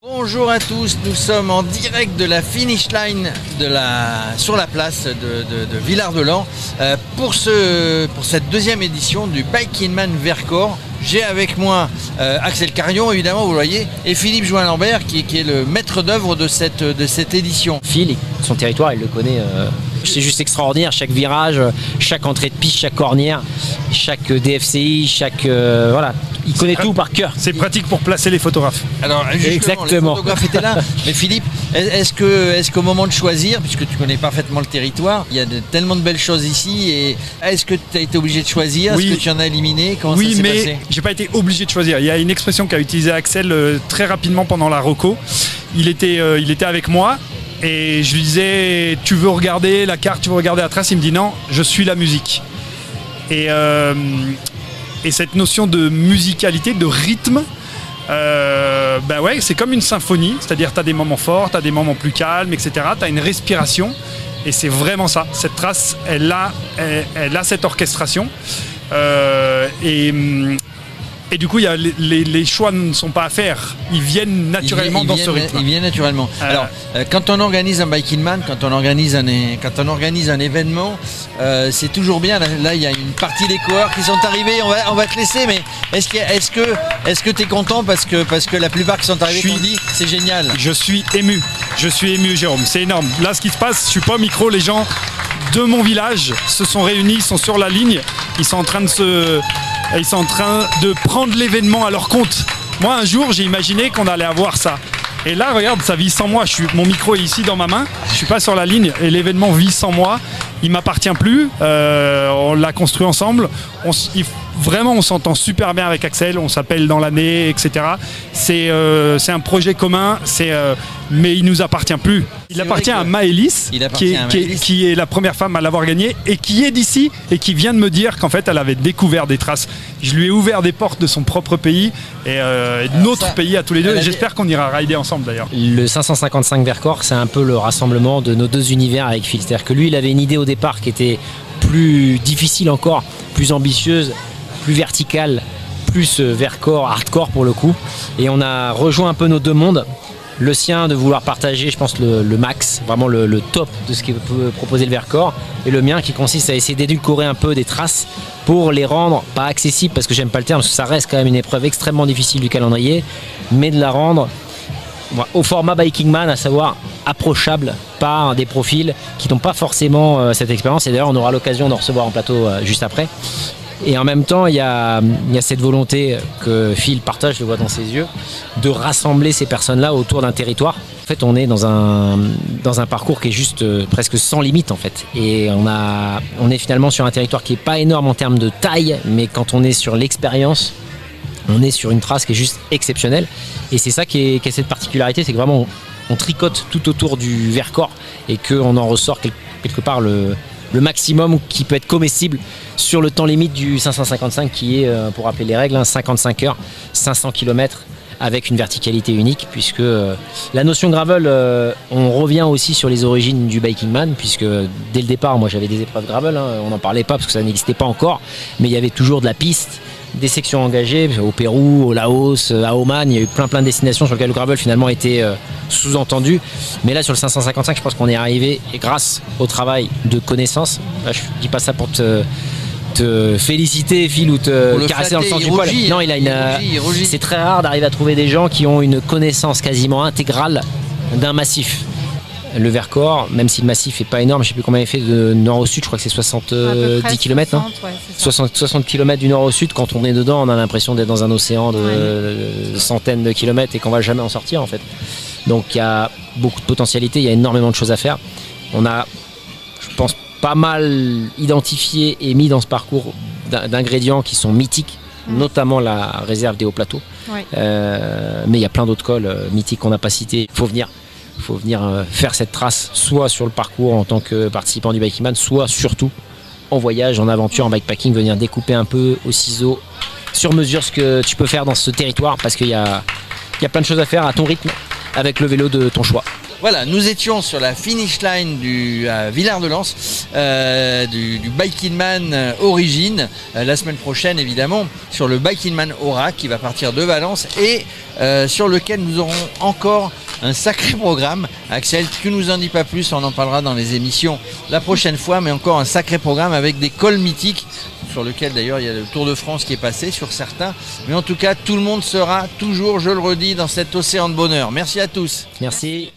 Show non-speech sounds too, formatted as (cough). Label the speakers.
Speaker 1: Bonjour à tous, nous sommes en direct de la finish line sur la place de, de, de Villard-de-Lans euh, pour, ce, pour cette deuxième édition du Biking Man Vercors. J'ai avec moi euh, Axel Carion, évidemment, vous le voyez, et Philippe Join-Lambert, qui, qui, est le maître d'œuvre de cette, édition.
Speaker 2: Phil, son territoire, il le connaît. Euh, c'est juste extraordinaire. Chaque virage, chaque entrée de piste, chaque cornière, chaque DFCI, chaque. Voilà. Il connaît tout par cœur.
Speaker 3: C'est pratique pour placer les photographes.
Speaker 1: Alors, Exactement. Les photographes étaient là. (laughs) Mais Philippe, est-ce que, est-ce qu'au moment de choisir, puisque tu connais parfaitement le territoire, il y a de, tellement de belles choses ici, et est-ce que tu as été obligé de choisir?
Speaker 3: Oui.
Speaker 1: Est-ce que tu en as éliminé?
Speaker 3: Comment Oui, mais j'ai pas été obligé de choisir. Il y a une expression qu'a utilisée Axel euh, très rapidement pendant la Rocco. Il était, euh, il était avec moi et je lui disais Tu veux regarder la carte, tu veux regarder la trace Il me dit Non, je suis la musique. Et, euh, et cette notion de musicalité, de rythme, euh, ben ouais, c'est comme une symphonie, c'est-à-dire tu as des moments forts, tu as des moments plus calmes, etc. Tu as une respiration, et c'est vraiment ça. Cette trace, elle a, elle, a cette orchestration. Euh, et, et du coup, y a les, les, les, choix ne sont pas à faire. Ils viennent naturellement
Speaker 1: ils
Speaker 3: dans
Speaker 1: viennent,
Speaker 3: ce rythme.
Speaker 1: Ils viennent naturellement. Euh, Alors, euh, quand on organise un Biking Man, quand on organise un, quand on organise un événement, euh, c'est toujours bien. Là, il y a une partie des coureurs qui sont arrivés. On va, on va te laisser, mais est-ce que est-ce que est-ce que tu es content parce que parce que la plupart qui sont arrivés
Speaker 3: suis,
Speaker 1: dit c'est génial?
Speaker 3: Je suis ému. Je suis ému, Jérôme. C'est énorme. Là, ce qui se passe, je suis pas au micro. Les gens de mon village se sont réunis, ils sont sur la ligne. Ils sont en train de se ils sont en train de prendre l'événement à leur compte. Moi, un jour, j'ai imaginé qu'on allait avoir ça. Et là, regarde, ça vit sans moi. Je suis, mon micro est ici dans ma main. Je suis pas sur la ligne et l'événement vit sans moi. Il m'appartient plus. Euh, on l'a construit ensemble. On, il, vraiment, on s'entend super bien avec Axel. On s'appelle dans l'année, etc. C'est euh, un projet commun. C'est euh, mais il nous appartient plus. Il appartient à Maëlys, qui, est, qui, est, qui est la première femme à l'avoir gagné et qui est d'ici et qui vient de me dire qu'en fait elle avait découvert des traces. Je lui ai ouvert des portes de son propre pays et, euh, et notre pays à tous les deux. J'espère qu'on ira rider ensemble d'ailleurs.
Speaker 2: Le 555 Vercors, c'est un peu le rassemblement de nos deux univers avec Phil. C'est-à-dire que lui, il avait une idée au départ qui était plus difficile encore, plus ambitieuse, plus verticale, plus Vercors, hardcore pour le coup. Et on a rejoint un peu nos deux mondes le sien de vouloir partager, je pense, le, max, vraiment le, top de ce que peut proposer le Vercors, et le mien qui consiste à essayer d'édulcorer un peu des traces pour les rendre pas accessibles, parce que j'aime pas le terme, parce que ça reste quand même une épreuve extrêmement difficile du calendrier, mais de la rendre au format Biking Man, à savoir approchable par des profils qui n'ont pas forcément euh, cette expérience. Et d'ailleurs, on aura l'occasion d'en recevoir en plateau euh, juste après. Et en même temps, il y, a, a, cette volonté que Phil partage, je le vois dans ses yeux, de rassembler ces personnes-là autour d'un territoire. En fait, on est dans un, dans un parcours qui est juste euh, presque sans limite, en fait. Et on, a, on est finalement sur un territoire qui n'est pas énorme en termes de taille, mais quand on est sur l'expérience, on est sur une trace qui est juste exceptionnelle. Et c'est ça qui est, est, cette particularité, c'est que vraiment, on, tricote tout autour du Vercors et qu'on en ressort quelque part le, le maximum qui peut être comestible sur le temps limite du 555 qui est, pour rappeler les règles, 55 heures, 500 km avec une verticalité unique puisque euh, la notion gravel, euh, on revient aussi sur les origines du Biking Man puisque dès le départ, moi j'avais des épreuves gravel, hein, on n'en parlait pas parce que ça n'existait pas encore, mais il y avait toujours de la piste, des sections engagées au Pérou, au Laos, à Oman, il y a eu plein plein de destinations sur lesquelles le gravel finalement était euh, sous-entendu. Mais là sur le 555, je pense qu'on est arrivé et grâce au travail de connaissance, là, je dis pas ça pour te te féliciter Phil ou te caresser dans le sens du poil. Non, il a une. C'est très rare d'arriver à trouver des gens qui ont une connaissance quasiment intégrale d'un massif. Le Vercors, même si le massif est pas énorme, je sais plus combien il fait de nord au sud, je crois que c'est 70 km. 60, hein. ouais, 60, 60, km du nord au sud, quand on est dedans, on a l'impression d'être dans un océan de, ouais. de centaines de kilomètres et qu'on va jamais en sortir en fait. Donc il y a beaucoup de potentialité, il y a énormément de choses à faire. On a, je pense, pas mal identifié et mis dans ce parcours d'ingrédients qui sont mythiques, notamment la réserve des hauts plateaux. Euh, mais il y a plein d'autres cols euh, mythiques qu'on n'a pas cités. Il faut venir, faut venir euh, faire cette trace, soit sur le parcours en tant que participant du Biking Man, soit surtout en voyage, en aventure, en bikepacking, venir découper un peu au ciseau, sur mesure ce que tu peux faire dans ce territoire, parce qu'il y a, il y a plein de choses à faire à ton rythme, avec le vélo de ton choix.
Speaker 1: Voilà, nous étions sur la finish line du à Villard-de-Lans, euh, du, du Biking Man euh, Origine, la semaine prochaine évidemment, sur le Biking Man Aura qui va partir de Valence et sur lequel nous aurons encore un sacré programme. Axel, tu nous en dis pas plus, on en parlera dans les émissions la prochaine fois, mais encore un sacré programme avec des cols mythiques sur lequel d'ailleurs il y a le Tour de France qui est passé sur certains. Mais en tout cas, tout le monde sera toujours, je le redis, dans cet océan de bonheur. Merci à tous.
Speaker 2: Merci.